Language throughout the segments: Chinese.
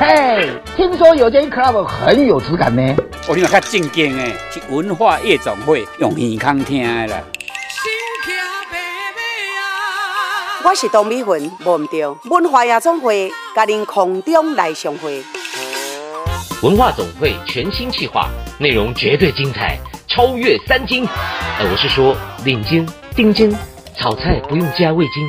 嘿，听说有间 club 很有质感呢。我听较正经诶，是文化夜总会用耳康听的啦。我是董美云，忘唔掉文化夜总会，甲您空中来相会。文化总会全新企划，内容绝对精彩，超越三金。呃，我是说领金、丁金，炒菜不用加味精。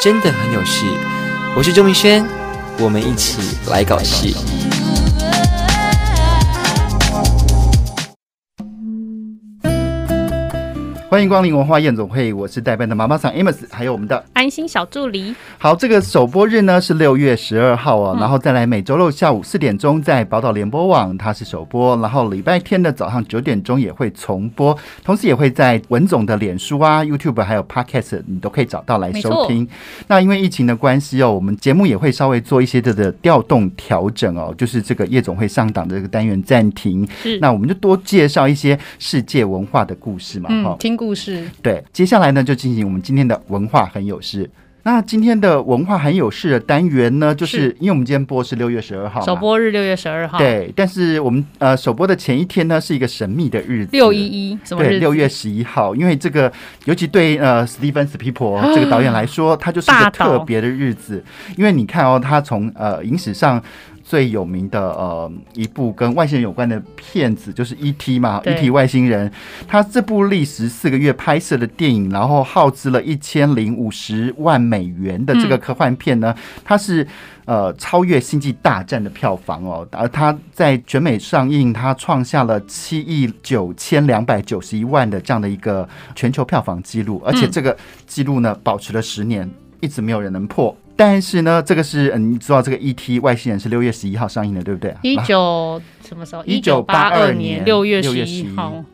真的很有戏，我是周明轩，我们一起来搞事。欢迎光临文化夜总会，我是代班的妈妈桑 Amos，还有我们的安心小助理。好，这个首播日呢是六月十二号哦，嗯、然后再来每周六下午四点钟在宝岛联播网它是首播，然后礼拜天的早上九点钟也会重播，同时也会在文总的脸书啊、YouTube 还有 Podcast 你都可以找到来收听。那因为疫情的关系哦，我们节目也会稍微做一些的的调动调整哦，就是这个夜总会上档的这个单元暂停，是。那我们就多介绍一些世界文化的故事嘛，哈、嗯，听故事。对，接下来呢就进行我们今天的文化很有事。那今天的文化很有事的单元呢，就是，因为我们今天播是六月十二号，首播日六月十二号。对，但是我们呃首播的前一天呢是一个神秘的日子，六一一什么日子？对，六月十一号。因为这个，尤其对呃史蒂芬史匹柏这个导演来说，他就是一个特别的日子。因为你看哦，他从呃影史上。最有名的呃一部跟外星人有关的片子就是 E.T. 嘛，E.T. 外星人，他这部历时四个月拍摄的电影，然后耗资了一千零五十万美元的这个科幻片呢，它是呃超越《星际大战》的票房哦，而它在全美上映，它创下了七亿九千两百九十一万的这样的一个全球票房记录，而且这个记录呢保持了十年，一直没有人能破。但是呢，这个是嗯，你知道这个 E.T. 外星人是六月十一号上映的，对不对？一九什么时候？一九八二年六月十一号。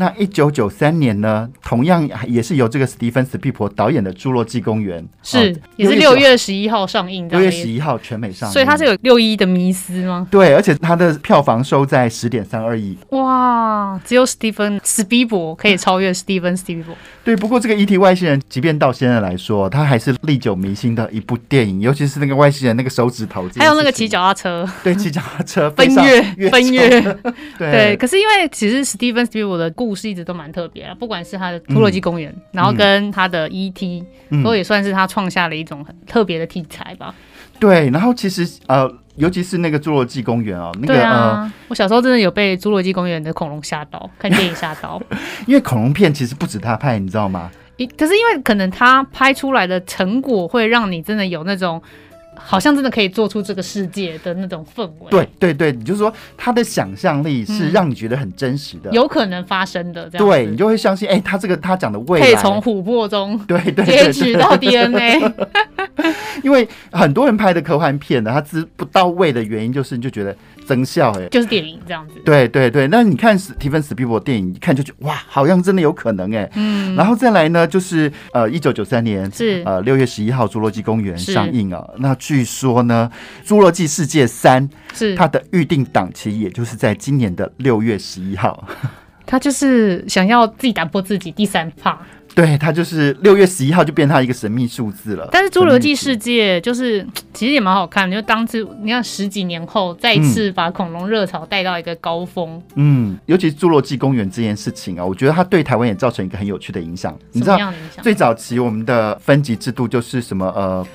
那一九九三年呢，同样也是由这个史蒂芬史匹柏导演的《侏罗纪公园》是，哦、也是六月十一号上映的。六月十一号全美上映，所以它是有六一的迷思吗？对，而且它的票房收在十点三二亿。哇，只有史蒂芬史皮伯可以超越史蒂芬史皮伯。对，不过这个 E.T. 外星人，即便到现在来说，它还是历久弥新的一部电影，尤其是那个外星人那个手指头，还有那个骑脚踏车，对，骑脚踏车 奔月奔月，对，对。可是因为其实史蒂芬史皮伯的故事一直都蛮特别啊，不管是他的《侏罗纪公园》嗯，然后跟他的 E.T.、嗯、都也算是他创下了一种很特别的题材吧。对，然后其实呃，尤其是那个《侏罗纪公园》哦，那个啊、呃，我小时候真的有被《侏罗纪公园》的恐龙吓到，看电影吓到。因为恐龙片其实不止他拍，你知道吗？可是因为可能他拍出来的成果会让你真的有那种。好像真的可以做出这个世界的那种氛围。对对对，你就是说他的想象力是让你觉得很真实的，嗯、有可能发生的。这样对，你就会相信，哎、欸，他这个他讲的未来可以从琥珀中 对对截取到 DNA。因为很多人拍的科幻片呢，他知不到位的原因就是你就觉得。增效哎，就是电影这样子。对对对，那你看史蒂芬史匹柏电影，一看就觉得哇，好像真的有可能哎。嗯，然后再来呢，就是呃，一九九三年是呃六月十一号《侏罗纪公园》上映啊。那据说呢，《侏罗纪世界三》是它的预定档期，也就是在今年的六月十一号。他就是想要自己打破自己第三趴。对，它就是六月十一号就变它一个神秘数字了。但是《侏罗纪世界》就是其实也蛮好看的，就当初你看十几年后再次把恐龙热潮带到一个高峰。嗯，尤其《侏罗纪公园》这件事情啊，我觉得它对台湾也造成一个很有趣的影响。你知道，最早期我们的分级制度就是什么呃。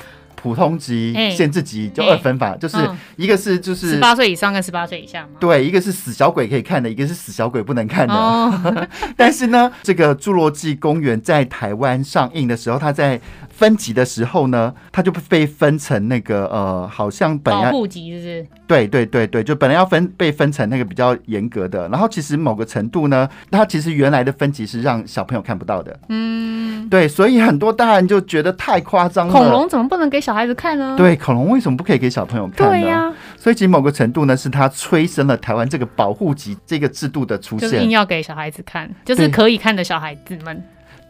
普通级、限制级就二分法，欸、就是一个是就是十八岁以上跟十八岁以下嘛。对，一个是死小鬼可以看的，一个是死小鬼不能看的。哦、但是呢，这个《侏罗纪公园》在台湾上映的时候，它在分级的时候呢，它就被分成那个呃，好像本来保护级是不是？对对对对，就本来要分被分成那个比较严格的，然后其实某个程度呢，它其实原来的分级是让小朋友看不到的。嗯，对，所以很多大人就觉得太夸张了。恐龙怎么不能给小孩子看呢？对，恐龙为什么不可以给小朋友看呢？对呀、啊，所以其实某个程度呢，是它催生了台湾这个保护级这个制度的出现，就是硬要给小孩子看，就是可以看的小孩子们。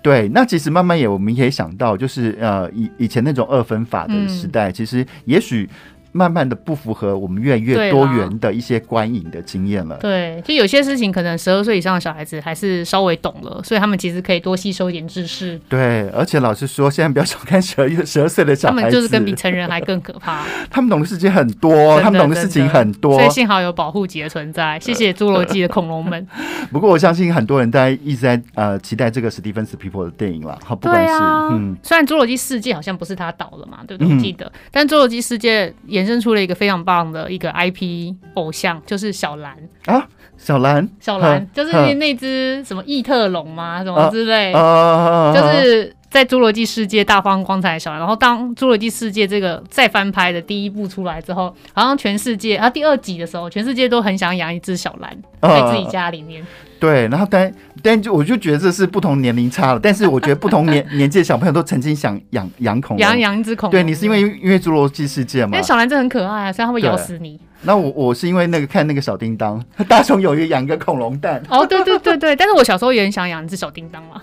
对，那其实慢慢也我们也想到，就是呃以以前那种二分法的时代，嗯、其实也许。慢慢的不符合我们越来越多元的一些观影的经验了。对，就有些事情可能十二岁以上的小孩子还是稍微懂了，所以他们其实可以多吸收一点知识。对，而且老实说，现在不要小看十二、十二岁的小孩子，他们就是跟比成人还更可怕。他们懂的事情很多，他们懂的事情很多，所以幸好有保护级的存在。谢谢侏罗纪的恐龙们。不过我相信很多人在一直在呃期待这个史蒂芬斯皮伯的电影了。好，不管是、啊、嗯，虽然侏罗纪世界好像不是他导了嘛，对不对？我记得，嗯、但侏罗纪世界衍生出了一个非常。棒的一个 IP 偶像就是小兰啊，小兰，小兰就是那只什么异特龙吗？什么之类，就是在侏罗纪世界大放光彩的小兰。然后当侏罗纪世界这个再翻拍的第一部出来之后，好像全世界啊第二集的时候，全世界都很想养一只小兰在自己家里面。对，然后但但就我就觉得这是不同年龄差了，但是我觉得不同年年纪的小朋友都曾经想养养恐龙，养养一只恐龙。对，你是因为因为侏罗纪世界嘛？因为小蓝真很可爱啊，所以它会咬死你。那我我是因为那个看那个小叮当，大雄有一养一个恐龙蛋。哦，对对对对，但是我小时候也很想养一只小叮当嘛。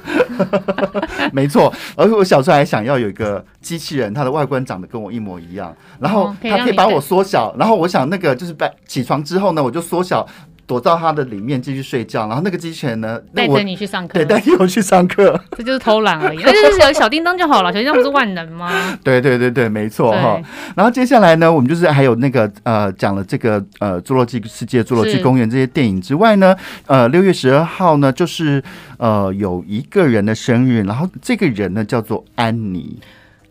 没错，而且我小时候还想要有一个机器人，它的外观长得跟我一模一样，然后它可以把我缩小，然后我想那个就是把起床之后呢，我就缩小。躲到他的里面继续睡觉，然后那个机器人呢，带着你去上课，对，带着我去上课，这就是偷懒而已。那就是有小叮当就好了，小叮当不是万能吗？对对对对，没错哈。然后接下来呢，我们就是还有那个呃，讲了这个呃，侏罗纪世界、侏罗纪公园这些电影之外呢，呃，六月十二号呢，就是呃，有一个人的生日，然后这个人呢叫做安妮。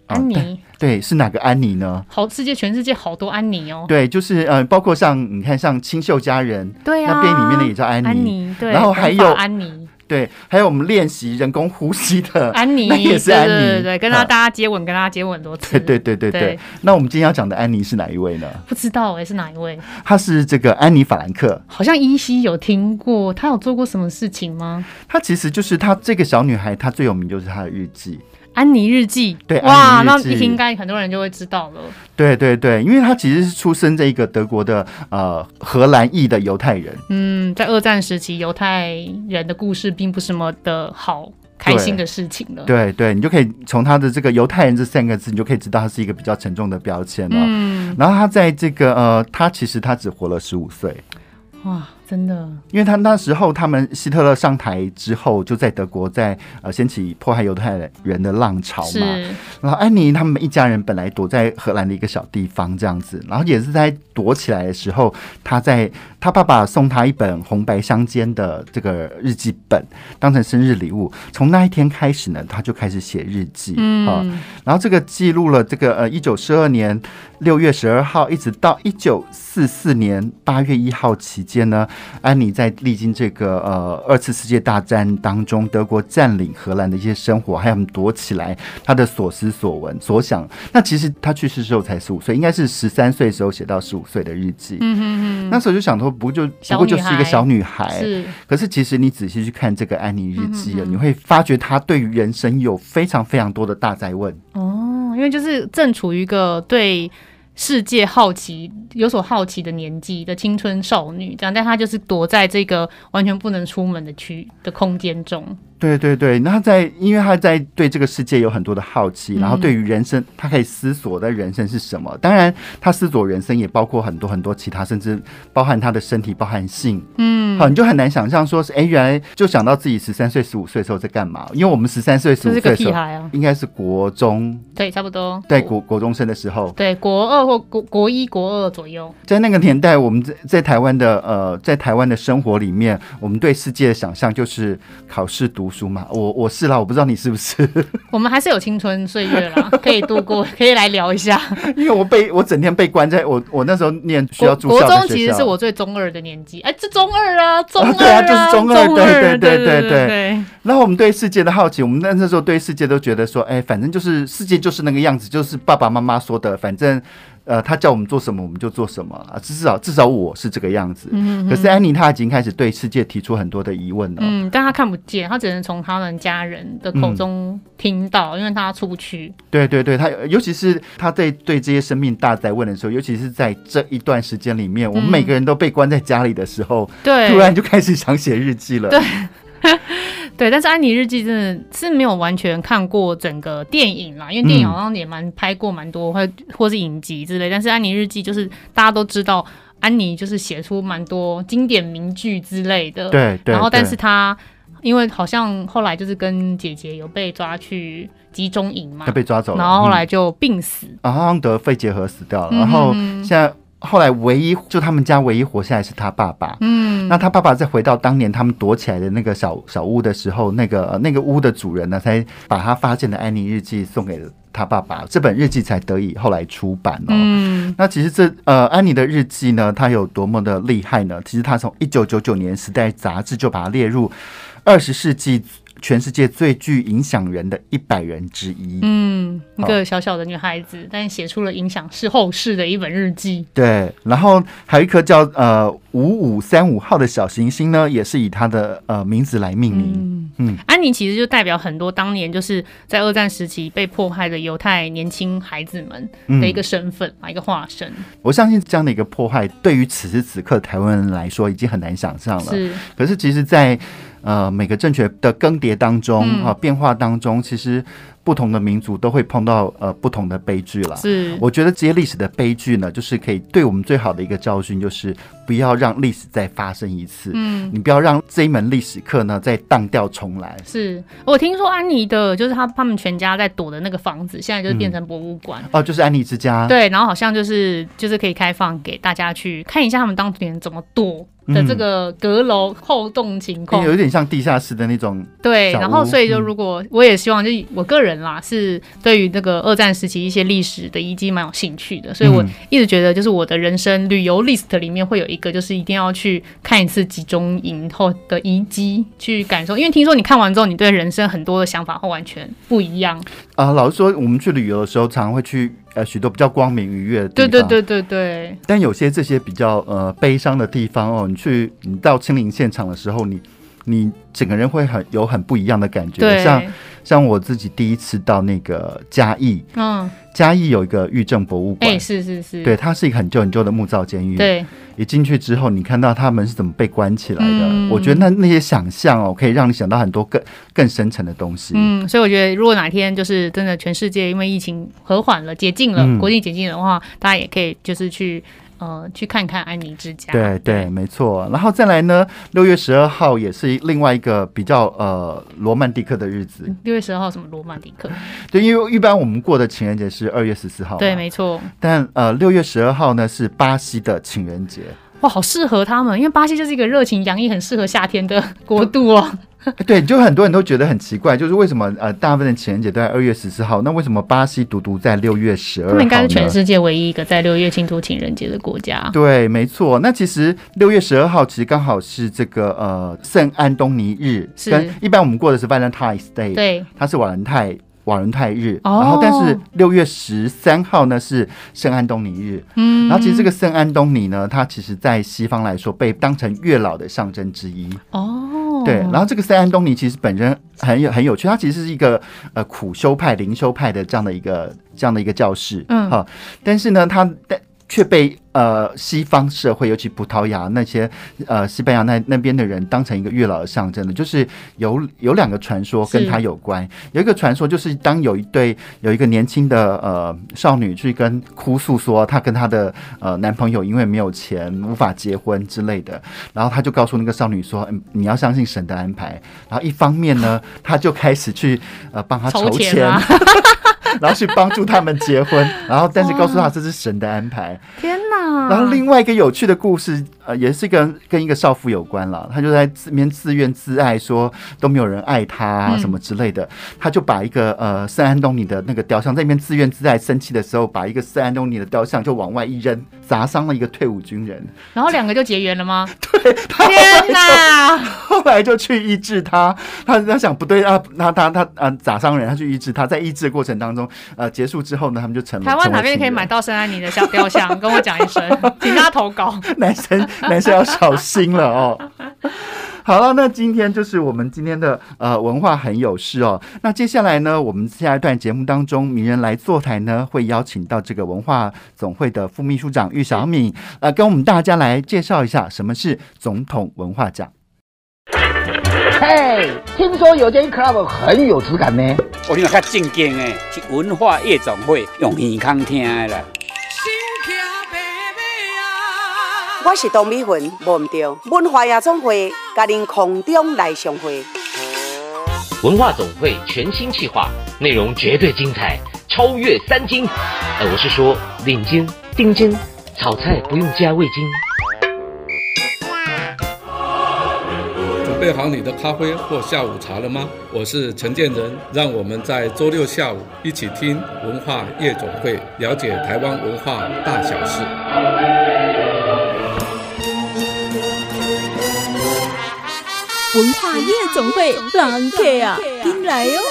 安妮，对，是哪个安妮呢？好，世界全世界好多安妮哦。对，就是呃，包括像你看，像清秀佳人，对啊，那电影里面的也叫安妮。安妮，对。然后还有安妮，对，还有我们练习人工呼吸的安妮，那也是安妮，对对对，跟他大家接吻，跟大家接吻很多次。对对对对对。那我们今天要讲的安妮是哪一位呢？不知道哎，是哪一位？她是这个安妮法兰克，好像依稀有听过。她有做过什么事情吗？她其实就是她这个小女孩，她最有名就是她的日记。安妮日记，对，哇，那应该很多人就会知道了。对对对，因为他其实是出生在一个德国的呃荷兰裔的犹太人。嗯，在二战时期，犹太人的故事并不是什么的好开心的事情了。对对，你就可以从他的这个犹太人这三个字，你就可以知道他是一个比较沉重的标签了。嗯，然后他在这个呃，他其实他只活了十五岁。哇。真的，因为他那时候他们希特勒上台之后，就在德国在呃掀起迫害犹太人的浪潮嘛。然后安妮他们一家人本来躲在荷兰的一个小地方这样子，然后也是在躲起来的时候，他在他爸爸送他一本红白相间的这个日记本当成生日礼物。从那一天开始呢，他就开始写日记。嗯，然后这个记录了这个呃一九四二年六月十二号一直到一九四四年八月一号期间呢。安妮在历经这个呃二次世界大战当中，德国占领荷兰的一些生活，还有躲起来，她的所思所闻所想。那其实她去世时候才十五岁，应该是十三岁时候写到十五岁的日记。嗯哼哼。那时候就想说，不就不过就是一个小女孩。是。可是其实你仔细去看这个安妮日记啊，你会发觉她对于人生有非常非常多的大哉问。哦，因为就是正处于一个对。世界好奇、有所好奇的年纪的青春少女，这样，但她就是躲在这个完全不能出门的区的空间中。对对对，那他在，因为他在对这个世界有很多的好奇，然后对于人生，他可以思索的人生是什么。当然，他思索人生也包括很多很多其他，甚至包含他的身体，包含性。嗯，好，你就很难想象说是，哎，原来就想到自己十三岁、十五岁的时候在干嘛？因为我们十三岁、十五岁的时候，应该是国中，对，差不多，对，国国中生的时候，对，国二或国国一、国二左右。在那个年代，我们在在台湾的呃，在台湾的生活里面，我们对世界的想象就是考试读。读书嘛。我我是啦，我不知道你是不是。我们还是有青春岁月啦，可以度过，可以来聊一下。因为我被我整天被关在我我那时候念需要住校的国中，其实是我最中二的年纪。哎，这中二啊，中二啊，对啊，就是中二，对对对对对对。然后我们对世界的好奇，我们那那时候对世界都觉得说，哎，反正就是世界就是那个样子，就是爸爸妈妈说的，反正。呃，他叫我们做什么，我们就做什么啊。至少至少我是这个样子。嗯哼。可是安妮她已经开始对世界提出很多的疑问了。嗯，但她看不见，她只能从他们家人的口中听到，嗯、因为她出不去。对对对，她尤其是她在对这些生命大在问的时候，尤其是在这一段时间里面，嗯、我们每个人都被关在家里的时候，对，突然就开始想写日记了。对。对，但是《安妮日记》真的是没有完全看过整个电影啦，因为电影好像也蛮拍过蛮多，或或是影集之类。但是《安妮日记》就是大家都知道，安妮就是写出蛮多经典名句之类的。对对。然后，但是她因为好像后来就是跟姐姐有被抓去集中营嘛，被抓走了，然后后来就病死，然后得肺结核死掉了。然后现在。后来唯一就他们家唯一活下来是他爸爸。嗯，那他爸爸再回到当年他们躲起来的那个小小屋的时候，那个那个屋的主人呢，才把他发现的安妮日记送给了他爸爸，这本日记才得以后来出版哦。嗯，那其实这呃安妮的日记呢，它有多么的厉害呢？其实它从一九九九年《时代》杂志就把它列入二十世纪。全世界最具影响人的一百人之一，嗯，一个小小的女孩子，但写出了影响是后世的一本日记。对，然后还有一颗叫呃五五三五号的小行星呢，也是以她的呃名字来命名。嗯，嗯，安妮其实就代表很多当年就是在二战时期被迫害的犹太年轻孩子们的一个身份啊，嗯、一个化身。我相信这样的一个迫害，对于此时此刻台湾人来说，已经很难想象了。是，可是其实，在呃，每个政权的更迭当中啊，变化当中，其实不同的民族都会碰到呃不同的悲剧了。是，我觉得这些历史的悲剧呢，就是可以对我们最好的一个教训，就是不要让历史再发生一次。嗯，你不要让这一门历史课呢再荡掉重来。是我听说安妮的，就是他他们全家在躲的那个房子，现在就是变成博物馆。哦，就是安妮之家。对，然后好像就是就是可以开放给大家去看一下他们当年怎么躲。的这个阁楼后洞情况，有点像地下室的那种。对，然后所以就如果我也希望，就我个人啦，是对于那个二战时期一些历史的遗迹蛮有兴趣的，所以我一直觉得，就是我的人生旅游 list 里面会有一个，就是一定要去看一次集中营后的遗迹，去感受。因为听说你看完之后，你对人生很多的想法会完全不一样。啊，老实说，我们去旅游的时候，常常会去。呃，许多比较光明愉悦的地方，对对对对对。但有些这些比较呃悲伤的地方哦，你去你到亲临现场的时候，你你整个人会很有很不一样的感觉。像像我自己第一次到那个嘉义，嗯，嘉义有一个狱政博物馆，欸，是是是，对，它是一个很旧很旧的木造监狱，对。一进去之后，你看到他们是怎么被关起来的？嗯、我觉得那那些想象哦，可以让你想到很多更更深层的东西。嗯，所以我觉得，如果哪天就是真的全世界因为疫情和缓了、解禁了、嗯、国际解禁的话，大家也可以就是去呃去看看安妮之家。对对，对，没错。然后再来呢，六月十二号也是另外一个比较呃罗曼蒂克的日子。六月十二号什么罗曼蒂克？对，因为一般我们过的情人节是二月十四号。对，没错。但呃，六月十二号呢是巴西的情人节。哇，好适合他们，因为巴西就是一个热情洋溢、很适合夏天的国度哦。对，就很多人都觉得很奇怪，就是为什么呃，大部分的情人节都在二月十四号，那为什么巴西独独在六月十二号？他们应该是全世界唯一一个在六月庆祝情人节的国家。对，没错。那其实六月十二号其实刚好是这个呃圣安东尼日，是跟一般我们过的是 Valentine's Day，对，它是瓦伦泰。瓦伦泰日，然后但是六月十三号呢是圣安东尼日，嗯，然后其实这个圣安东尼呢，它其实在西方来说被当成月老的象征之一，哦，对，然后这个圣安东尼其实本身很有很有趣，它其实是一个呃苦修派灵修派的这样的一个这样的一个教室，嗯，好，但是呢，它但。却被呃西方社会，尤其葡萄牙那些呃西班牙那那边的人当成一个月老的象征的，就是有有两个传说跟他有关。有一个传说就是当有一对有一个年轻的呃少女去跟哭诉说她跟她的呃男朋友因为没有钱无法结婚之类的，然后他就告诉那个少女说，嗯，你要相信神的安排。然后一方面呢，他就开始去呃帮他筹钱。然后去帮助他们结婚，然后但是告诉他这是神的安排。然后另外一个有趣的故事，呃，也是跟跟一个少妇有关了。她就在自面自怨自艾，说都没有人爱她啊，什么之类的。嗯、他就把一个呃圣安东尼的那个雕像，在那边自怨自艾、生气的时候，把一个圣安东尼的雕像就往外一扔，砸伤了一个退伍军人。然后两个就结缘了吗？对，天哪！后来就去医治他，他他想不对啊，他他他啊砸伤人，他去医治他，在医治的过程当中，呃，结束之后呢，他们就成了。台湾哪边可以买到圣安妮的小雕像？跟我讲一声，请大家投稿。男生男生要小心了哦。好了，那今天就是我们今天的呃文化很有事哦。那接下来呢，我们下一段节目当中，名人来坐台呢，会邀请到这个文化总会的副秘书长玉小敏，呃，跟我们大家来介绍一下什么是总统文化奖。嘿，听说有间 club 很有质感呢。我听较正经诶，是文化夜总会用耳康听的啦。我是董美云，忘唔掉文化夜总会，甲您空中来相会。文化总会全新企划，内容绝对精彩，超越三金。呃，我是说领金、丁金、炒菜不用加味精。准备好你的咖啡或下午茶了吗？我是陈建仁，让我们在周六下午一起听文化夜总会，了解台湾文化大小事。文化夜总会，狼客啊，进来哟！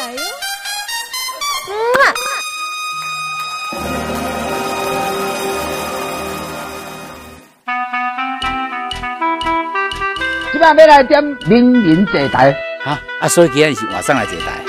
今晚要来点名人坐台，啊啊，所以今天是晚上来坐台。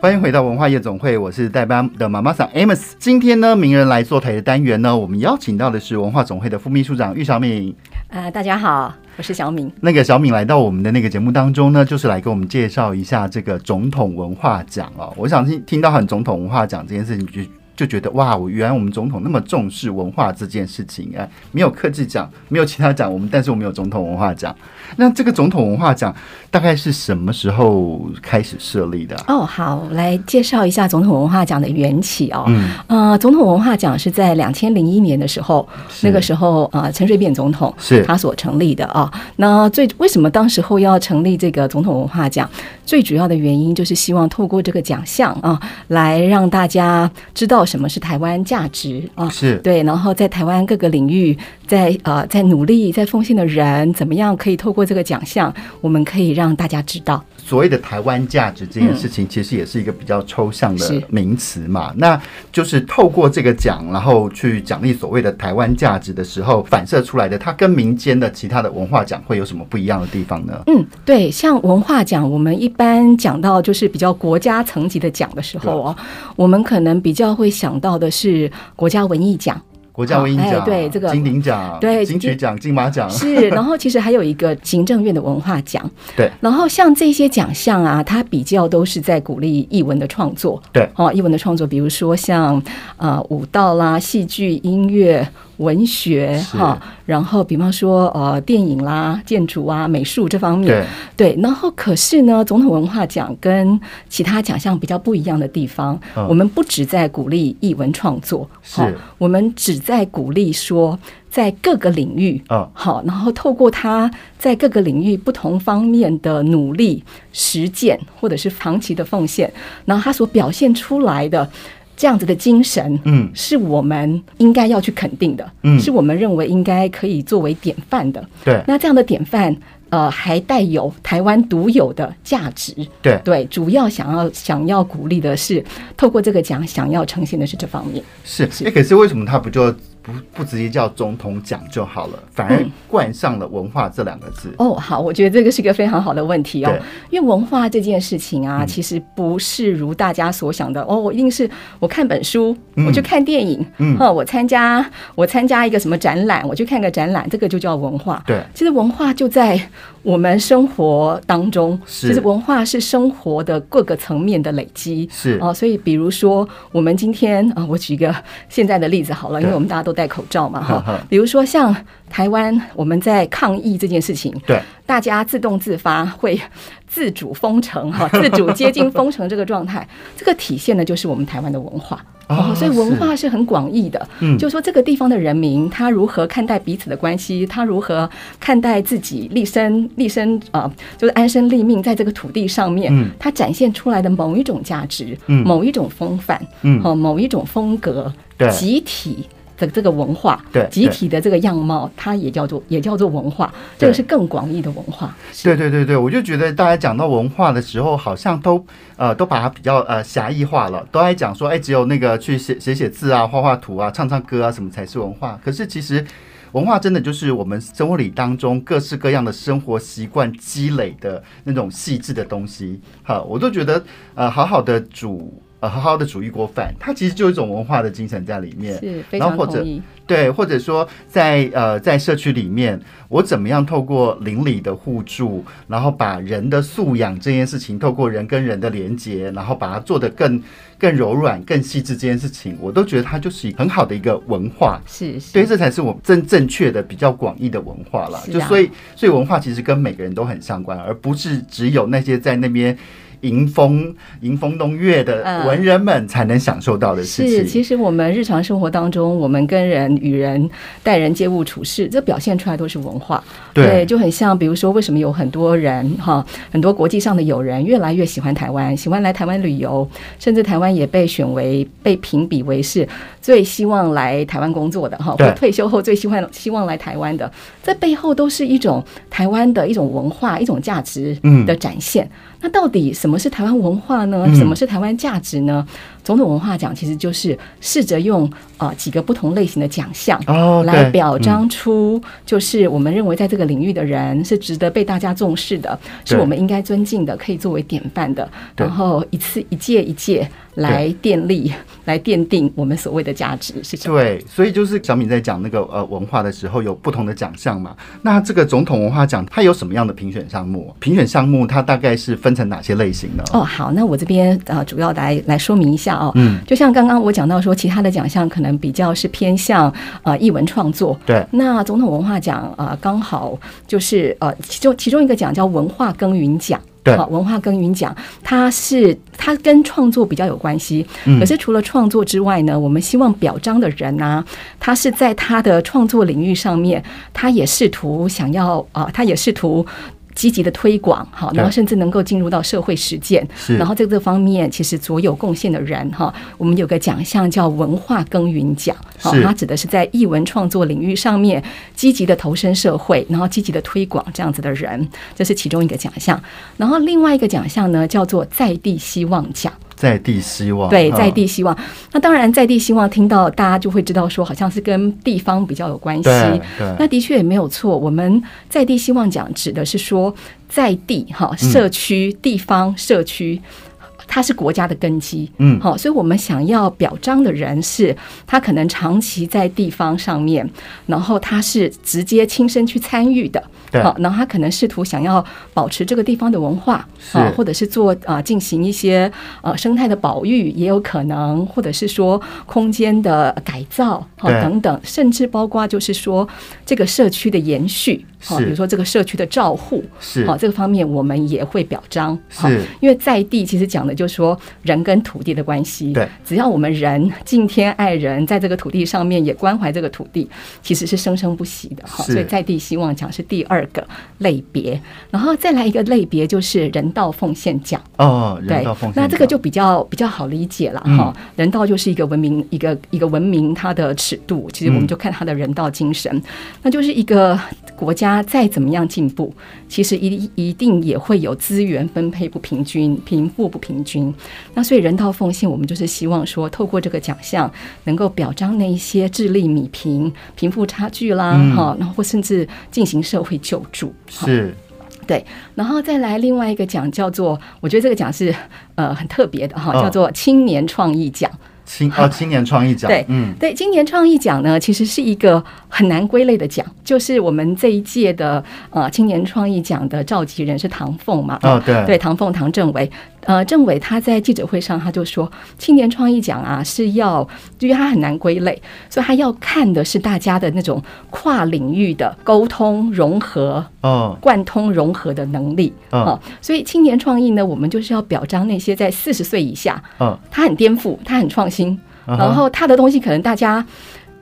欢迎回到文化夜总会，我是代班的妈妈桑 Amos。今天呢，名人来坐台的单元呢，我们邀请到的是文化总会的副秘书长玉小敏。呃，大家好，我是小敏。那个小敏来到我们的那个节目当中呢，就是来给我们介绍一下这个总统文化奖哦。我想听听到很总统文化奖这件事情就。就觉得哇，我原来我们总统那么重视文化这件事情啊，没有科技奖，没有其他奖，我们但是我们有总统文化奖。那这个总统文化奖大概是什么时候开始设立的？哦，好，来介绍一下总统文化奖的缘起哦。嗯，呃，总统文化奖是在两千零一年的时候，那个时候呃，陈水扁总统是他所成立的啊、哦。那最为什么当时候要成立这个总统文化奖？最主要的原因就是希望透过这个奖项啊，来让大家知道。什么是台湾价值啊？是对，然后在台湾各个领域，在呃，在努力、在奉献的人，怎么样可以透过这个奖项，我们可以让大家知道。所谓的台湾价值这件事情，其实也是一个比较抽象的名词嘛。那就是透过这个奖，然后去奖励所谓的台湾价值的时候，反射出来的，它跟民间的其他的文化奖会有什么不一样的地方呢？嗯，对，像文化奖，我们一般讲到就是比较国家层级的奖的时候哦，我们可能比较会想到的是国家文艺奖。国家文艺奖、哎，对这个金鼎奖，对金曲奖、金马奖是，然后其实还有一个行政院的文化奖，对，然后像这些奖项啊，它比较都是在鼓励艺文的创作，对，哦，艺文的创作，比如说像呃舞蹈啦、戏剧、音乐。文学哈，然后比方说呃电影啦、建筑啊、美术这方面，对，对，然后可是呢，总统文化奖跟其他奖项比较不一样的地方，嗯、我们不只在鼓励译文创作，是，我们只在鼓励说在各个领域，嗯，好，然后透过他在各个领域不同方面的努力、实践或者是长期的奉献，然后他所表现出来的。这样子的精神，嗯，是我们应该要去肯定的，嗯，是我们认为应该可以作为典范的，对。那这样的典范，呃，还带有台湾独有的价值，对对。主要想要想要鼓励的是，透过这个奖，想要呈现的是这方面。是，哎，可是为什么他不就？不不直接叫总统奖就好了，反而冠上了文化这两个字。嗯。哦，好，我觉得这个是一个非常好的问题哦。因为文化这件事情啊，其实不是如大家所想的。嗯、哦，我一定是我看本书，我去看电影，嗯，我参加我参加一个什么展览，我去看个展览，这个就叫文化。对，其实文化就在我们生活当中，其实文化是生活的各个层面的累积。是哦，所以比如说我们今天啊，我举一个现在的例子好了，因为我们大家都。戴口罩嘛，哈，比如说像台湾我们在抗疫这件事情，对，大家自动自发会自主封城哈，自主接近封城这个状态，这个体现的就是我们台湾的文化。哦，所以文化是很广义的，嗯，就是说这个地方的人民他如何看待彼此的关系，他如何看待自己立身立身啊、呃，就是安身立命在这个土地上面，嗯，他展现出来的某一种价值，嗯，某一种风范，嗯，和某一种风格，对，集体。的这个文化，对集体的这个样貌，它也叫做也叫做文化，这个是更广义的文化。对对对对，我就觉得大家讲到文化的时候，好像都呃都把它比较呃狭义化了，都爱讲说，哎，只有那个去写写写字啊、画画图啊、唱唱歌啊什么才是文化。可是其实文化真的就是我们生活里当中各式各样的生活习惯积累的那种细致的东西。哈，我都觉得呃好好的煮。呃，好好的煮一锅饭，它其实就有一种文化的精神在里面。是，非常同意。对，或者说在呃在社区里面，我怎么样透过邻里的互助，然后把人的素养这件事情，透过人跟人的连接，然后把它做得更更柔软、更细致这件事情，我都觉得它就是很好的一个文化。是，是，对，这才是我真正确的比较广义的文化了。啊、就所以，所以文化其实跟每个人都很相关，而不是只有那些在那边。迎风迎风弄月的文人们才能享受到的事情。是，其实我们日常生活当中，我们跟人与人待人接物处事，这表现出来都是文化。对，对，就很像，比如说，为什么有很多人哈，很多国际上的友人越来越喜欢台湾，喜欢来台湾旅游，甚至台湾也被选为被评比为是最希望来台湾工作的哈，或退休后最希望希望来台湾的，这背后都是一种台湾的一种文化、一种价值的展现。嗯那到底什么是台湾文化呢？什么是台湾价值呢？嗯总统文化奖其实就是试着用啊、呃、几个不同类型的奖项来表彰出，就是我们认为在这个领域的人是值得被大家重视的，是我们应该尊敬的，可以作为典范的。然后一次一届一届来奠立、来奠定我们所谓的价值是这样？对，所以就是小敏在讲那个呃文化的时候，有不同的奖项嘛。那这个总统文化奖它有什么样的评选项目？评选项目它大概是分成哪些类型呢？哦，好，那我这边啊、呃、主要来来说明一下。哦，嗯，就像刚刚我讲到说，其他的奖项可能比较是偏向呃译文创作，对。那总统文化奖啊，刚、呃、好就是呃，其中其中一个奖叫文化耕耘奖，对，文化耕耘奖，它是它跟创作比较有关系，可是除了创作之外呢，我们希望表彰的人呢、啊，他是在他的创作领域上面，他也试图想要啊、呃，他也试图。积极的推广，好，然后甚至能够进入到社会实践，然后在这方面，其实卓有贡献的人，哈，我们有个奖项叫文化耕耘奖，好，它指的是在译文创作领域上面积极的投身社会，然后积极的推广这样子的人，这是其中一个奖项。然后另外一个奖项呢，叫做在地希望奖。在地希望，对，在地希望。那当然，在地希望听到大家就会知道说，好像是跟地方比较有关系。那的确也没有错。我们在地希望讲指的是说，在地哈社区、地方社区，它是国家的根基。嗯，好，所以我们想要表彰的人是，他可能长期在地方上面，然后他是直接亲身去参与的。好，然后他可能试图想要保持这个地方的文化，啊，或者是做啊进行一些呃生态的保育，也有可能，或者是说空间的改造，啊等等，甚至包括就是说这个社区的延续，好，比如说这个社区的照护，是。好这个方面我们也会表彰，是，因为在地其实讲的就是说人跟土地的关系，对，只要我们人敬天爱人，在这个土地上面也关怀这个土地，其实是生生不息的，哈，所以在地希望讲是第二。二个类别，然后再来一个类别，就是人道奉献奖哦。人道奉献，那这个就比较比较好理解了哈。嗯、人道就是一个文明，一个一个文明它的尺度，其实我们就看它的人道精神。嗯、那就是一个国家再怎么样进步，其实一一定也会有资源分配不平均、贫富不平均。那所以人道奉献，我们就是希望说，透过这个奖项，能够表彰那一些智力米平、贫富差距啦，哈、嗯，然后或甚至进行社会。救助是，对，然后再来另外一个奖叫做，我觉得这个奖是呃很特别的哈，叫做青年创意奖。青哦，青年创意奖。对，嗯，对，青年创意奖呢，其实是一个很难归类的奖，就是我们这一届的呃青年创意奖的召集人是唐凤嘛，哦，对，对，唐凤唐政维。呃，政委他在记者会上他就说，青年创意奖啊是要，因为他很难归类，所以他要看的是大家的那种跨领域的沟通融合，嗯，贯通融合的能力，嗯，所以青年创意呢，我们就是要表彰那些在四十岁以下，嗯，他很颠覆，他很创新，然后他的东西可能大家。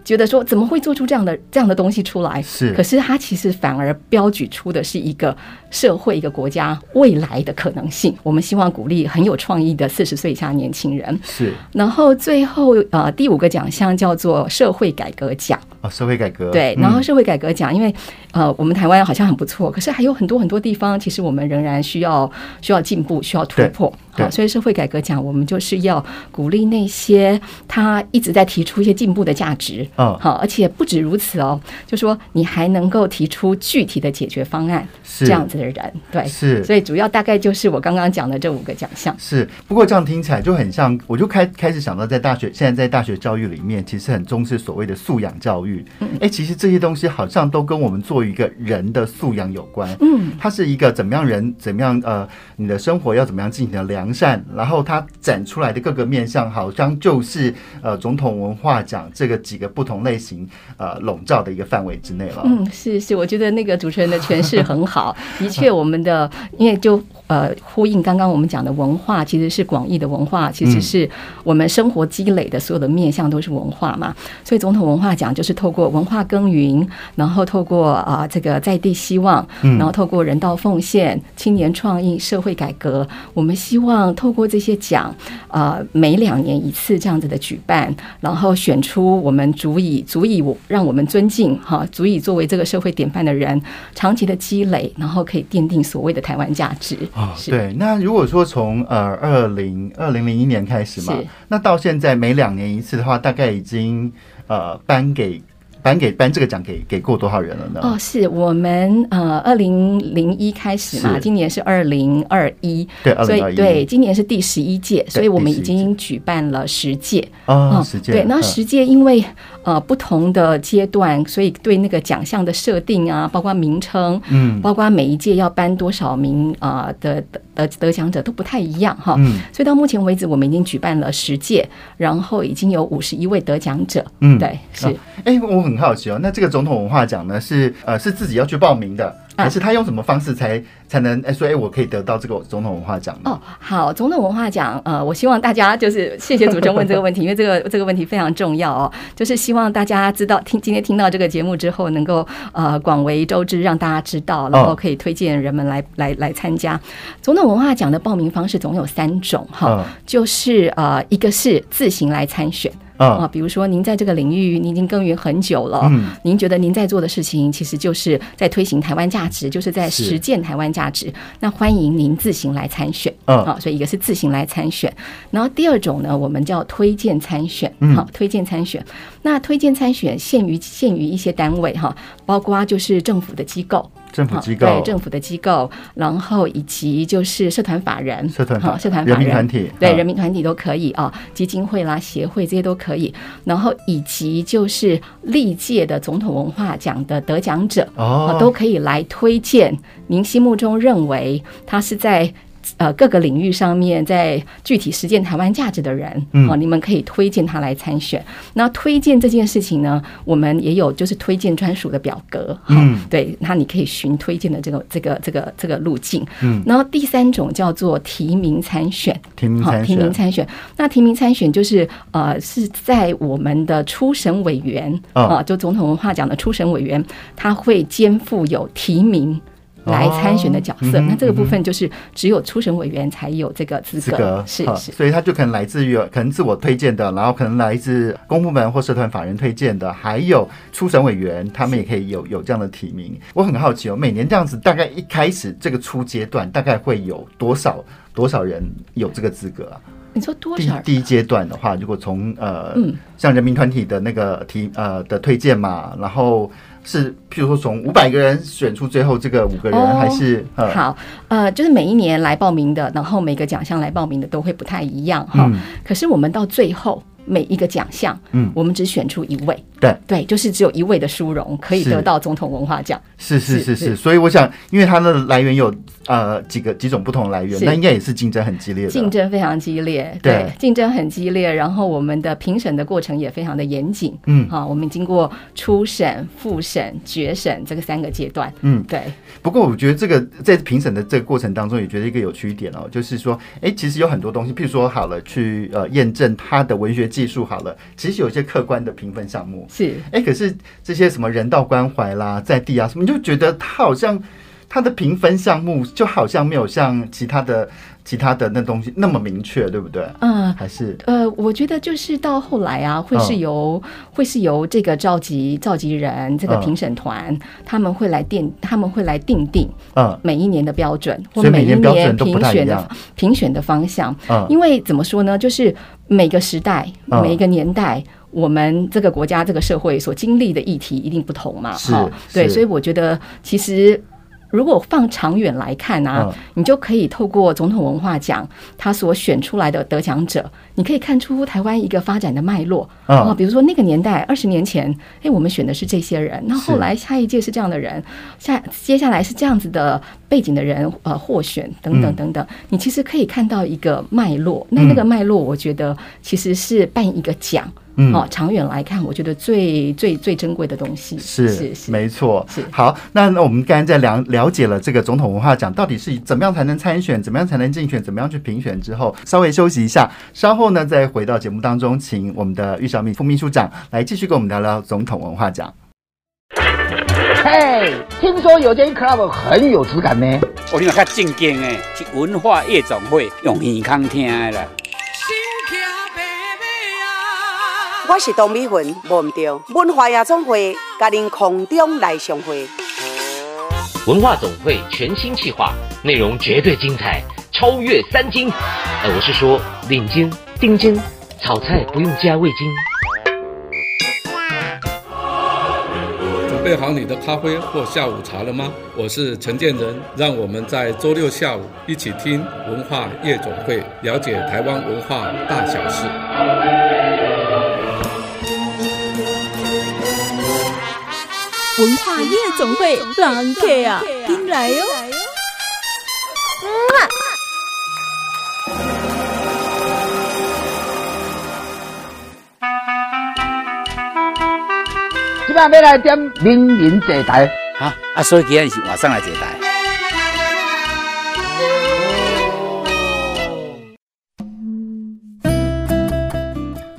觉得说怎么会做出这样的这样的东西出来？是，可是它其实反而标举出的是一个社会、一个国家未来的可能性。我们希望鼓励很有创意的四十岁以下年轻人。是，然后最后呃第五个奖项叫做社会改革奖。哦，社会改革。对，然后社会改革奖，因为呃我们台湾好像很不错，可是还有很多很多地方，其实我们仍然需要需要进步，需要突破。好，所以社会改革奖，我们就是要鼓励那些他一直在提出一些进步的价值。嗯，好，而且不止如此哦，就说你还能够提出具体的解决方案，是这样子的人，对，是，所以主要大概就是我刚刚讲的这五个奖项。是，不过这样听起来就很像，我就开开始想到，在大学现在在大学教育里面，其实很重视所谓的素养教育。哎、嗯，其实这些东西好像都跟我们做一个人的素养有关。嗯，它是一个怎么样人，怎么样呃，你的生活要怎么样进行的良善，然后它展出来的各个面向，好像就是呃总统文化奖这个几个不同类型。呃，笼罩的一个范围之内了。嗯，是是，我觉得那个主持人的诠释很好。的确，我们的因为就呃呼应刚刚我们讲的文化，其实是广义的文化，其实是我们生活积累的所有的面向都是文化嘛。所以总统文化奖就是透过文化耕耘，然后透过啊、呃、这个在地希望，然后透过人道奉献、青年创意、社会改革，我们希望透过这些奖，呃，每两年一次这样子的举办，然后选出我们足以。足以我让我们尊敬哈，足以作为这个社会典范的人，长期的积累，然后可以奠定所谓的台湾价值啊。对，那如果说从呃二零二零零一年开始嘛，那到现在每两年一次的话，大概已经呃颁给。颁给颁这个奖给给过多少人了呢？哦，是我们呃，二零零一开始嘛，今年是二零二一，对，所以对，今年是第十一届，所以我们已经举办了十届啊，十届。对，那十届因为呃不同的阶段，所以对那个奖项的设定啊，包括名称，嗯，包括每一届要颁多少名啊的得得奖者都不太一样哈。嗯，所以到目前为止，我们已经举办了十届，然后已经有五十一位得奖者。嗯，对，是。哎，我很。很好奇哦，那这个总统文化奖呢，是呃是自己要去报名的，还是他用什么方式才才能哎说哎我可以得到这个总统文化奖呢？哦，好，总统文化奖，呃，我希望大家就是谢谢主持人问这个问题，因为这个这个问题非常重要哦，就是希望大家知道听今天听到这个节目之后，能够呃广为周知，让大家知道，然后可以推荐人们来来来参加总统文化奖的报名方式，总有三种哈，就是呃一个是自行来参选。啊，比如说您在这个领域，您已经耕耘很久了，嗯，您觉得您在做的事情其实就是在推行台湾价值，就是在实践台湾价值。那欢迎您自行来参选，啊，所以一个是自行来参选，然后第二种呢，我们叫推荐参选，好，推荐参选。那推荐参选限于限于一些单位哈，包括就是政府的机构。政府机构对政府的机构，然后以及就是社团法人，社团社团法人人民团体，对人民团体都可以啊，基金会啦、协会这些都可以。然后以及就是历届的总统文化奖的得奖者哦，都可以来推荐您心目中认为他是在。呃，各个领域上面在具体实践台湾价值的人，嗯，你们可以推荐他来参选。那推荐这件事情呢，我们也有就是推荐专属的表格，嗯，对，那你可以寻推荐的这个这个这个这个路径，嗯。然后第三种叫做提名参选，提名参选，提名参选。那提名参选就是呃是在我们的初审委员啊，就总统文化奖的初审委员，他会肩负有提名。来参选的角色，那这个部分就是只有初审委员才有这个资格，是是，所以他就可能来自于可能自我推荐的，然后可能来自公部门或社团法人推荐的，还有初审委员，他们也可以有有这样的提名。我很好奇哦，每年这样子，大概一开始这个初阶段，大概会有多少多少人有这个资格啊？你说多少？第一阶段的话，如果从呃，像人民团体的那个提呃的推荐嘛，然后。是，譬如说从五百个人选出最后这个五个人，还是、哦、好？呃，就是每一年来报名的，然后每个奖项来报名的都会不太一样哈。可是我们到最后每一个奖项，嗯，我们只选出一位，对。对，就是只有一位的殊荣可以得到总统文化奖。是是是。是，所以我想，因为它的来源有呃几个几种不同来源，那应该也是竞争很激烈的。竞争非常激烈，对，竞争很激烈。然后我们的评审的过程也非常的严谨。嗯，好，我们经过初审、复审、决审这个三个阶段。嗯，对。不过我觉得这个在评审的这个过程当中，也觉得一个有趣一点哦，就是说，哎，其实有很多东西，譬如说好了，去呃验证他的文学技术好了，其实有一些客观的评分项目。是，哎，可是这些什么人道关怀啦、在地啊什么。你就觉得他好像他的评分项目就好像没有像其他的其他的那东西那么明确，对不对？嗯，还是呃，我觉得就是到后来啊，会是由、嗯、会是由这个召集召集人这个评审团、嗯，他们会来定他们会来定定嗯每一年的标准、嗯、或每一年评选的评选的方向。嗯，因为怎么说呢，就是每个时代、嗯、每一个年代。我们这个国家、这个社会所经历的议题一定不同嘛？哈，对，所以我觉得，其实如果放长远来看啊，嗯、你就可以透过总统文化奖他所选出来的得奖者，你可以看出台湾一个发展的脉络啊、嗯。比如说那个年代，二十年前，哎，我们选的是这些人，那后来下一届是这样的人，下接下来是这样子的背景的人，呃，获选等等等等、嗯，你其实可以看到一个脉络。那那个脉络，我觉得其实是办一个奖。嗯，好，长远来看，我觉得最最最珍贵的东西是是是，没错。是好，那那我们刚才在了了解了这个总统文化奖到底是怎么样才能参选，怎么样才能竞选，怎么样去评选之后，稍微休息一下，稍后呢再回到节目当中，请我们的玉小敏副秘书长来继续跟我们聊聊总统文化奖。嘿，听说有间 club 很有质感呢，我听较正经诶，是文化夜总会用耳康听的啦。我是董美云，忘唔掉文化夜总会，甲您空中来相会。文化总会全新企划，内容绝对精彩，超越三金。哎，我是说领金、丁金，炒菜不用加味精。准备好你的咖啡或下午茶了吗？我是陈建仁，让我们在周六下午一起听文化夜总会，了解台湾文化大小事。文化夜总会，狼客啊，进来哟！今晚要来点名人坐台，哈啊，所以今天是晚上来坐台。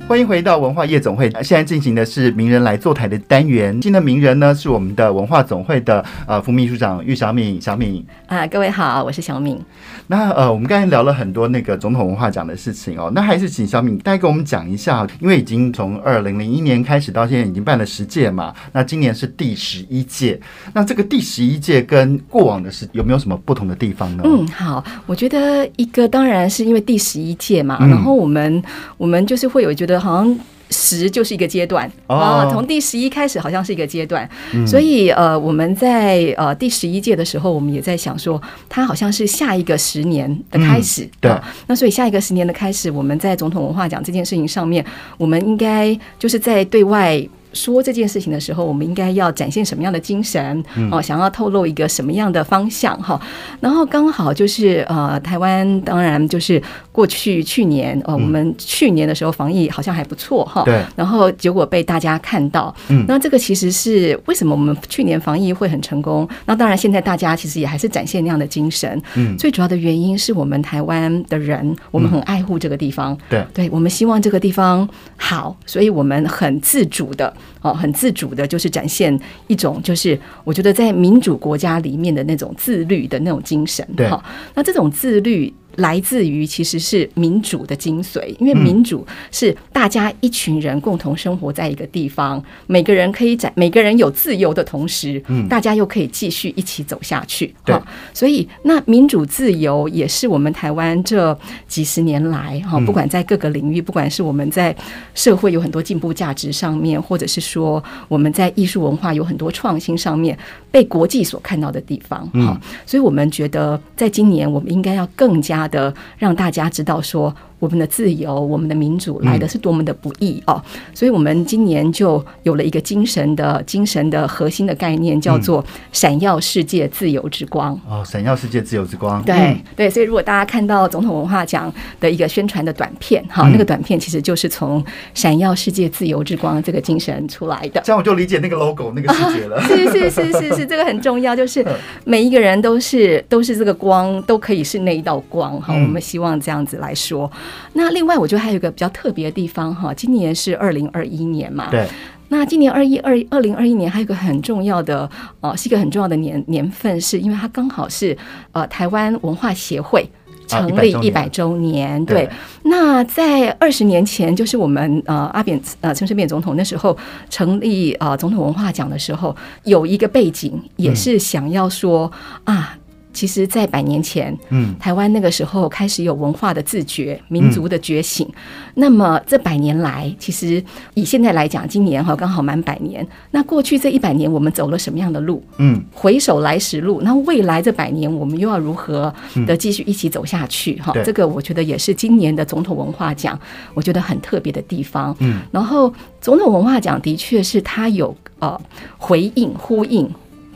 欢迎回到文化夜总会，现在进行的是名人来坐台的单元。今天的名人呢是我们的文化总会的呃副秘书长玉小敏，小敏啊，各位好，我是小敏。那呃，我们刚才聊了很多那个总统文化奖的事情哦，那还是请小敏大概跟我们讲一下，因为已经从二零零一年开始到现在已经办了十届嘛，那今年是第十一届，那这个第十一届跟过往的是有没有什么不同的地方呢？嗯，好，我觉得一个当然是因为第十一届嘛，嗯，然后我们我们就是会有觉得。好像十就是一个阶段啊，从第十一开始好像是一个阶段，所以呃，我们在呃第十一届的时候，我们也在想说，它好像是下一个十年的开始。对，那所以下一个十年的开始，我们在总统文化奖这件事情上面，我们应该就是在对外。说这件事情的时候，我们应该要展现什么样的精神？哦，想要透露一个什么样的方向？哈，然后刚好就是呃，台湾当然就是过去去年哦，我们去年的时候防疫好像还不错哈。对。然后结果被大家看到，嗯，那这个其实是为什么我们去年防疫会很成功？那当然现在大家其实也还是展现那样的精神。嗯。最主要的原因是我们台湾的人，我们很爱护这个地方。对。对，我们希望这个地方好，所以我们很自主的。哦，很自主的，就是展现一种，就是我觉得在民主国家里面的那种自律的那种精神。对，好，那这种自律。来自于其实是民主的精髓，因为民主是大家一群人共同生活在一个地方，每个人可以在，每个人有自由的同时，大家又可以继续一起走下去。对，所以那民主自由也是我们台湾这几十年来哈，不管在各个领域，不管是我们在社会有很多进步价值上面，或者是说我们在艺术文化有很多创新上面，被国际所看到的地方。哈，所以我们觉得在今年我们应该要更加。的让大家知道说，我们的自由、我们的民主来的是多么的不易哦。所以，我们今年就有了一个精神的、精神的核心的概念，叫做“闪耀世界自由之光”。哦，闪耀世界自由之光。对对，所以如果大家看到总统文化奖的一个宣传的短片，哈，那个短片其实就是从“闪耀世界自由之光”这个精神出来的。这样我就理解那个 logo 那个细节了。是是是是是，这个很重要，就是每一个人都是都是这个光，都可以是那一道光哈。我们希望这样子来说。那另外，我觉得还有一个比较特别的地方哈，今年是二零二一年嘛。对。那今年二一二二零二一年还有一个很重要的呃，是一个很重要的年年份，是因为它刚好是呃台湾文化协会成立一百周年。对。对那在二十年前，就是我们呃阿扁呃陈水扁总统那时候成立呃总统文化奖的时候，有一个背景也是想要说啊。其实，在百年前，嗯，台湾那个时候开始有文化的自觉、民族的觉醒。嗯、那么这百年来，其实以现在来讲，今年哈刚好满百年。那过去这一百年，我们走了什么样的路？嗯，回首来时路。那未来这百年，我们又要如何的继续一起走下去？哈、嗯，这个我觉得也是今年的总统文化奖，我觉得很特别的地方。嗯，然后总统文化奖的确是它有呃回应呼应。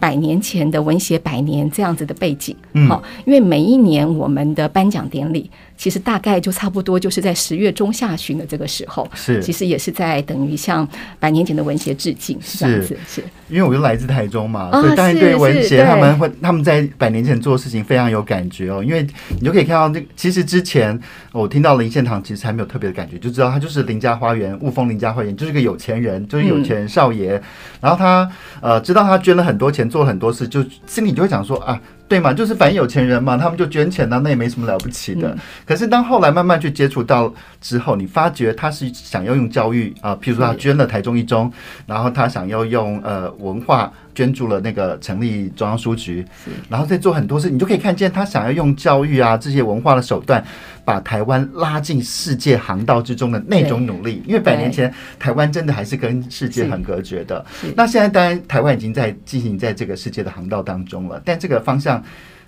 百年前的文学百年这样子的背景，好，因为每一年我们的颁奖典礼。其实大概就差不多就是在十月中下旬的这个时候，是其实也是在等于向百年前的文学致敬，是这样子。是因为我又来自台中嘛，所以当然对文学他们会他们在百年前做的事情非常有感觉哦。因为你就可以看到，那其实之前我听到林献堂其实还没有特别的感觉，就知道他就是林家花园雾峰林家花园就是个有钱人，就是有钱少爷。然后他呃知道他捐了很多钱，做了很多事，就心里就会想说啊。对嘛，就是反正有钱人嘛，他们就捐钱呢、啊，那也没什么了不起的。嗯、可是当后来慢慢去接触到之后，你发觉他是想要用教育啊，譬如说他捐了台中一中，然后他想要用呃文化。捐助了那个成立中央书局，然后再做很多事，你就可以看见他想要用教育啊这些文化的手段，把台湾拉进世界航道之中的那种努力。因为百年前台湾真的还是跟世界很隔绝的，那现在当然台湾已经在进行在这个世界的航道当中了，但这个方向。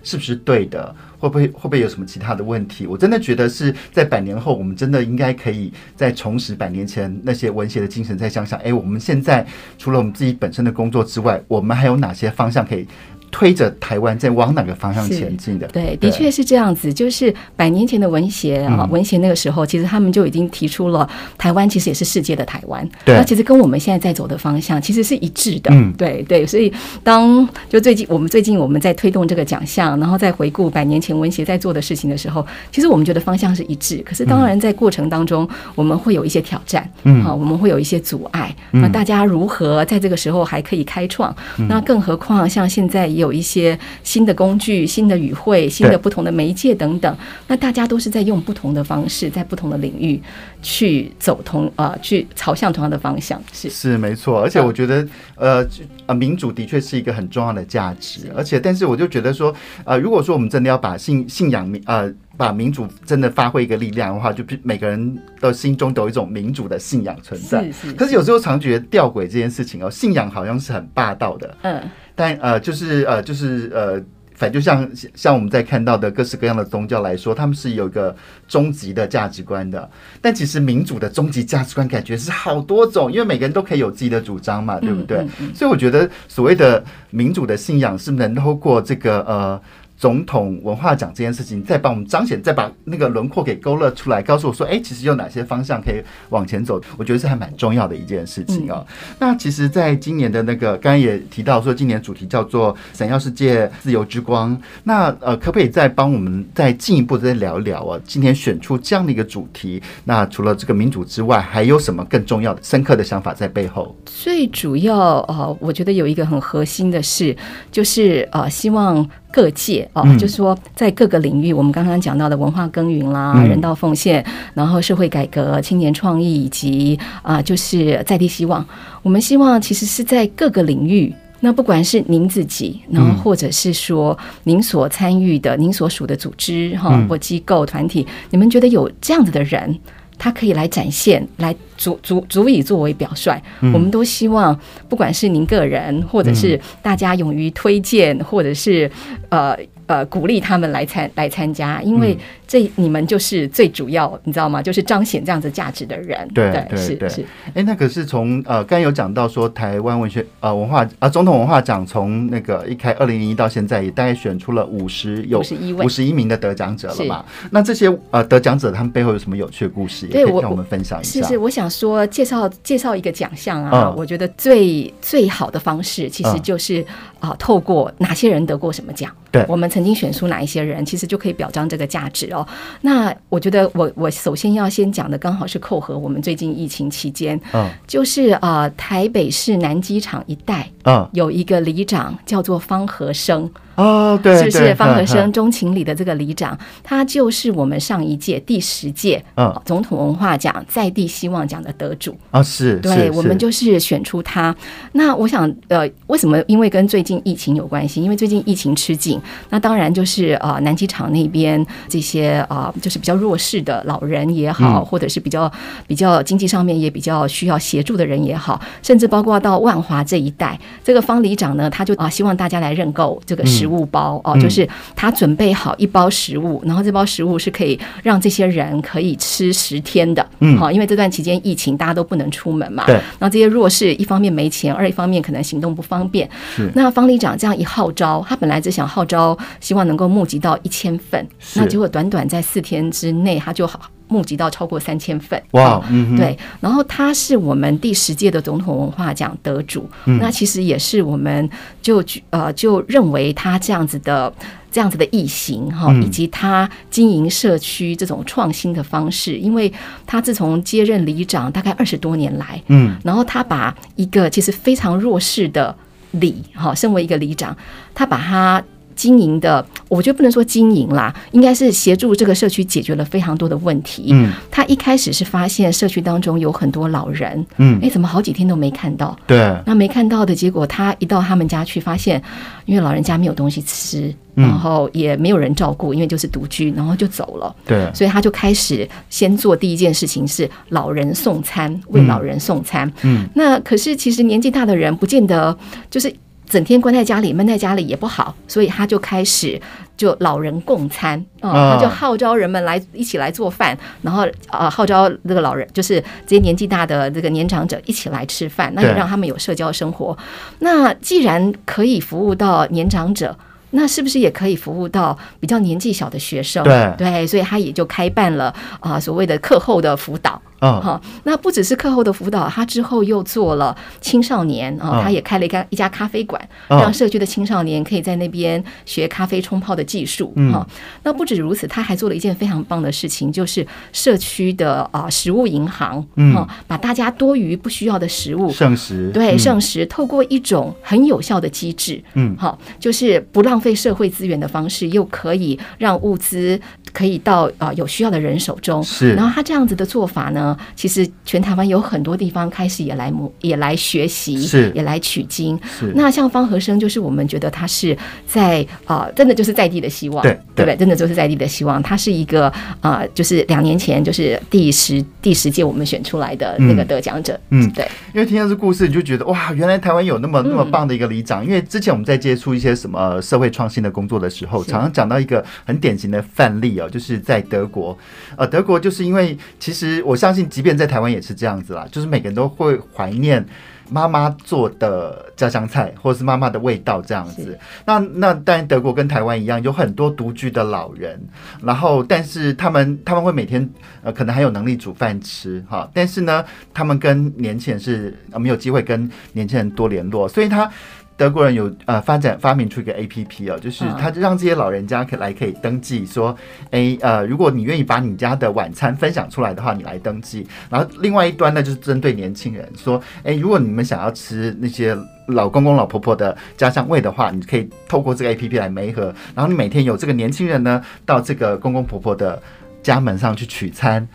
是不是对的？会不会会不会有什么其他的问题？我真的觉得是在百年后，我们真的应该可以再重拾百年前那些文学的精神，再想想，哎，我们现在除了我们自己本身的工作之外，我们还有哪些方向可以？推着台湾在往哪个方向前进的？对，的确是这样子。就是百年前的文协啊，文协那个时候，其实他们就已经提出了台湾其实也是世界的台湾。对，那其实跟我们现在在走的方向其实是一致的。嗯，对对。所以当就最近我们最近我们在推动这个奖项，然后再回顾百年前文协在做的事情的时候，其实我们觉得方向是一致。可是当然在过程当中，我们会有一些挑战。嗯，好，我们会有一些阻碍。那大家如何在这个时候还可以开创？那更何况像现在也有。有一些新的工具、新的语汇、新的不同的媒介等等，那大家都是在用不同的方式，在不同的领域去走同啊、呃，去朝向同样的方向。是是没错，而且我觉得呃呃，民主的确是一个很重要的价值，而且但是我就觉得说呃，如果说我们真的要把信信仰民呃。把民主真的发挥一个力量的话，就每个人的心中都有一种民主的信仰存在。是是。可是有时候常觉得吊诡这件事情哦，信仰好像是很霸道的。嗯。但呃，就是呃，就是呃，反正就像像我们在看到的各式各样的宗教来说，他们是有一个终极的价值观的。但其实民主的终极价值观感觉是好多种，因为每个人都可以有自己的主张嘛，对不对？嗯嗯嗯。所以我觉得所谓的民主的信仰是能透过这个呃。总统文化奖这件事情，再帮我们彰显，再把那个轮廓给勾勒出来，告诉我说，哎，其实有哪些方向可以往前走？我觉得是还蛮重要的一件事情哦。嗯、那其实，在今年的那个，刚刚也提到说，今年主题叫做“闪耀世界自由之光”。那呃，可不可以再帮我们再进一步再聊一聊啊？今天选出这样的一个主题，那除了这个民主之外，还有什么更重要的、深刻的想法在背后？最主要呃，我觉得有一个很核心的事，就是呃，希望。各界哦，就是说，在各个领域，我们刚刚讲到的文化耕耘啦、人道奉献，然后社会改革、青年创意以及啊，就是在地希望。我们希望其实是在各个领域，那不管是您自己，然后或者是说您所参与的、您所属的组织哈或机构团体，你们觉得有这样子的人，他可以来展现、来足足足以作为表率。嗯、我们都希望，不管是您个人，或者是大家勇于推荐，或者是呃。呃，鼓励他们来参来参加，因为这你们就是最主要，你知道吗？就是彰显这样子价值的人。对对对，是。哎，那可是从呃，刚有讲到说，台湾文学呃文化啊、呃，总统文化奖从那个一开二零零一到现在，也大概选出了五十有五十一位五十一名的得奖者了嘛？那这些呃得奖者他们背后有什么有趣的故事？也可以让我们分享一下。是是，我想说介绍介绍一个奖项啊，嗯、我觉得最最好的方式其实就是啊、嗯呃，透过哪些人得过什么奖。对，我们曾经选出哪一些人，其实就可以表彰这个价值哦。那我觉得我，我我首先要先讲的，刚好是扣合我们最近疫情期间，嗯，就是啊，台北市南机场一带，嗯，有一个里长叫做方和生。哦，对，是不是方和生钟情里的这个里长，他就是我们上一届第十届嗯总统文化奖在地希望奖的得主啊，是，对，我们就是选出他。那我想，呃，为什么？因为跟最近疫情有关系，因为最近疫情吃紧，那当然就是呃南机场那边这些啊，就是比较弱势的老人也好，或者是比较比较经济上面也比较需要协助的人也好，甚至包括到万华这一带，这个方里长呢，他就啊希望大家来认购这个食。食物包哦，就是他准备好一包食物，然后这包食物是可以让这些人可以吃十天的。嗯，好，因为这段期间疫情大家都不能出门嘛。对。然后这些弱势一方面没钱，二一方面可能行动不方便。是。那方里长这样一号召，他本来只想号召，希望能够募集到一千份，那结果短短在四天之内，他就好。募集到超过三千份哇！嗯，对，然后他是我们第十届的总统文化奖得主，嗯、那其实也是我们就呃就认为他这样子的这样子的义行哈，以及他经营社区这种创新的方式，因为他自从接任里长大概二十多年来，嗯，然后他把一个其实非常弱势的里哈，身为一个里长，他把他。经营的，我觉得不能说经营啦，应该是协助这个社区解决了非常多的问题。嗯，他一开始是发现社区当中有很多老人，嗯，哎，怎么好几天都没看到？对，那没看到的结果，他一到他们家去，发现因为老人家没有东西吃，然后也没有人照顾，因为就是独居，然后就走了。对，所以他就开始先做第一件事情是老人送餐，为老人送餐。嗯，那可是其实年纪大的人不见得就是。整天关在家里，闷在家里也不好，所以他就开始就老人共餐。啊、哦，他就号召人们来一起来做饭，然后呃号召这个老人，就是这些年纪大的这个年长者一起来吃饭，那也让他们有社交生活。那既然可以服务到年长者，那是不是也可以服务到比较年纪小的学生？对。对，所以他也就开办了啊、呃、所谓的课后的辅导。啊，好，那不只是课后的辅导，他之后又做了青少年啊，他也开了一家一家咖啡馆，让社区的青少年可以在那边学咖啡冲泡的技术。哈，那不止如此，他还做了一件非常棒的事情，就是社区的啊食物银行，嗯，把大家多余不需要的食物剩食，对剩食，透过一种很有效的机制，嗯，好，就是不浪费社会资源的方式，又可以让物资可以到啊有需要的人手中。是，然后他这样子的做法呢？其实全台湾有很多地方开始也来模也来学习，是也来取经。是那像方和生，就是我们觉得他是在啊、呃，真的就是在地的希望，对对不对？真的就是在地的希望。他是一个啊、呃，就是两年前就是第十第十届我们选出来的那个得奖者。嗯，对。因为听到这故事，你就觉得哇，原来台湾有那么那么棒的一个里长。嗯、因为之前我们在接触一些什么社会创新的工作的时候，常常讲到一个很典型的范例哦，就是在德国。呃，德国就是因为其实我相信。即便在台湾也是这样子啦，就是每个人都会怀念妈妈做的家乡菜，或者是妈妈的味道这样子。那那当然，德国跟台湾一样，有很多独居的老人，然后但是他们他们会每天呃可能还有能力煮饭吃哈，但是呢，他们跟年轻人是没有机会跟年轻人多联络，所以他。德国人有呃发展发明出一个 A P P 哦，就是他就让这些老人家可来可以登记说，哎呃，如果你愿意把你家的晚餐分享出来的话，你来登记。然后另外一端呢，就是针对年轻人说，哎，如果你们想要吃那些老公公老婆婆的家乡味的话，你可以透过这个 A P P 来媒合。然后你每天有这个年轻人呢到这个公公婆婆的家门上去取餐。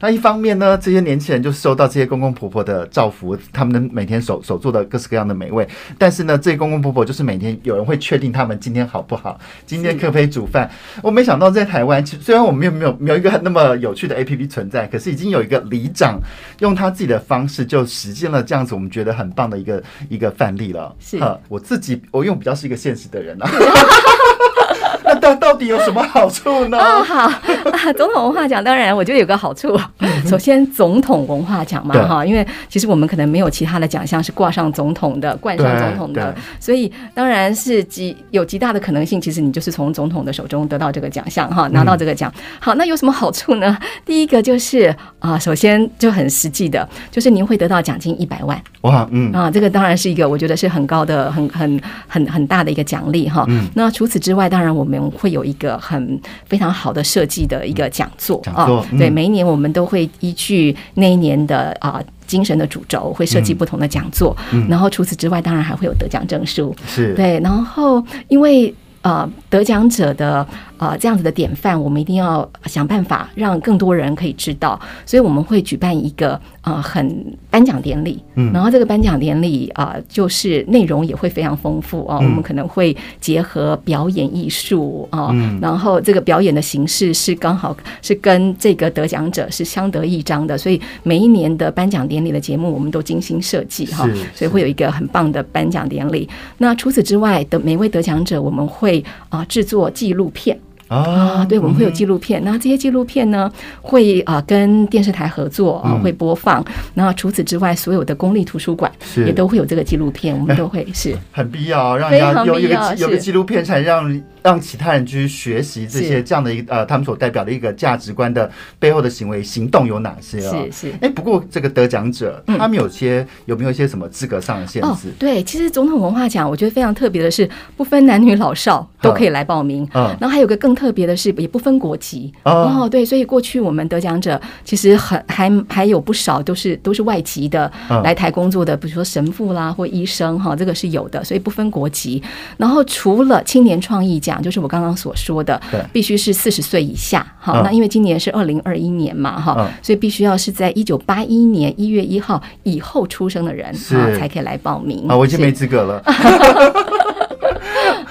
那一方面呢，这些年轻人就受到这些公公婆婆的造福，他们每天手手做的各式各样的美味。但是呢，这些公公婆婆就是每天有人会确定他们今天好不好，今天可不可以煮饭。我没想到在台湾，虽然我们没有没有没有一个那么有趣的 APP 存在，可是已经有一个里长用他自己的方式就实践了这样子，我们觉得很棒的一个一个范例了。是，我自己我用比较是一个现实的人啊。那 到到底有什么好处呢？哦，好啊，总统文化奖当然我觉得有个好处，首先总统文化奖嘛哈，因为其实我们可能没有其他的奖项是挂上总统的、冠上总统的，所以当然是极有极大的可能性，其实你就是从总统的手中得到这个奖项哈，拿到这个奖。好，那有什么好处呢？第一个就是啊，首先就很实际的，就是您会得到奖金一百万哇，嗯啊，这个当然是一个我觉得是很高的、很很很很大的一个奖励哈。那除此之外，当然我们。会有一个很非常好的设计的一个讲座啊，对，每一年我们都会依据那一年的啊精神的主轴，会设计不同的讲座。然后除此之外，当然还会有得奖证书，是对。然后因为呃得奖者的。啊，这样子的典范，我们一定要想办法让更多人可以知道，所以我们会举办一个呃很颁奖典礼，嗯，然后这个颁奖典礼啊，就是内容也会非常丰富啊，我们可能会结合表演艺术啊，然后这个表演的形式是刚好是跟这个得奖者是相得益彰的，所以每一年的颁奖典礼的节目我们都精心设计哈，所以会有一个很棒的颁奖典礼。那除此之外的每位得奖者，我们会啊制作纪录片。啊，对，我们会有纪录片，那这些纪录片呢，会啊跟电视台合作啊，会播放。那除此之外，所有的公立图书馆也都会有这个纪录片，我们都会是。很必要，让人家有一个有个纪录片，才让让其他人去学习这些这样的一个呃，他们所代表的一个价值观的背后的行为行动有哪些啊？是是。哎，不过这个得奖者他们有些有没有一些什么资格上的限制？对，其实总统文化奖我觉得非常特别的是，不分男女老少都可以来报名。嗯，然后还有个更。特别的是，也不分国籍哦，对，所以过去我们得奖者其实很还还有不少都是都是外籍的来台工作的，比如说神父啦或医生哈，这个是有的，所以不分国籍。然后除了青年创意奖，就是我刚刚所说的，必须是四十岁以下哈。那因为今年是二零二一年嘛哈，所以必须要是在一九八一年一月一号以后出生的人啊才可以来报名啊，我已经没资格了。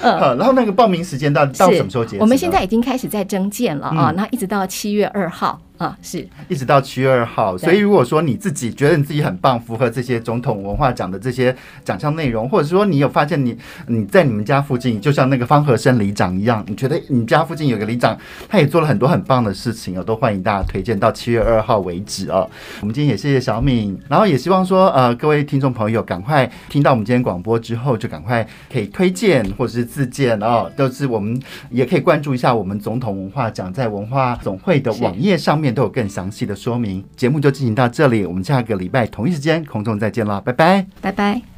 嗯，然后那个报名时间到到什么时候结束？我们现在已经开始在征件了啊，那一直到七月二号。啊，是一直到七月二号，所以如果说你自己觉得你自己很棒，符合这些总统文化奖的这些奖项内容，或者是说你有发现你你在你们家附近，就像那个方和生里长一样，你觉得你家附近有个里长，他也做了很多很棒的事情哦，都欢迎大家推荐到七月二号为止哦。我们今天也谢谢小敏，然后也希望说呃各位听众朋友赶快听到我们今天广播之后，就赶快可以推荐或者是自荐哦，都是我们也可以关注一下我们总统文化奖在文化总会的网页上面。都有更详细的说明。节目就进行到这里，我们下个礼拜同一时间空中再见了，拜拜，拜拜。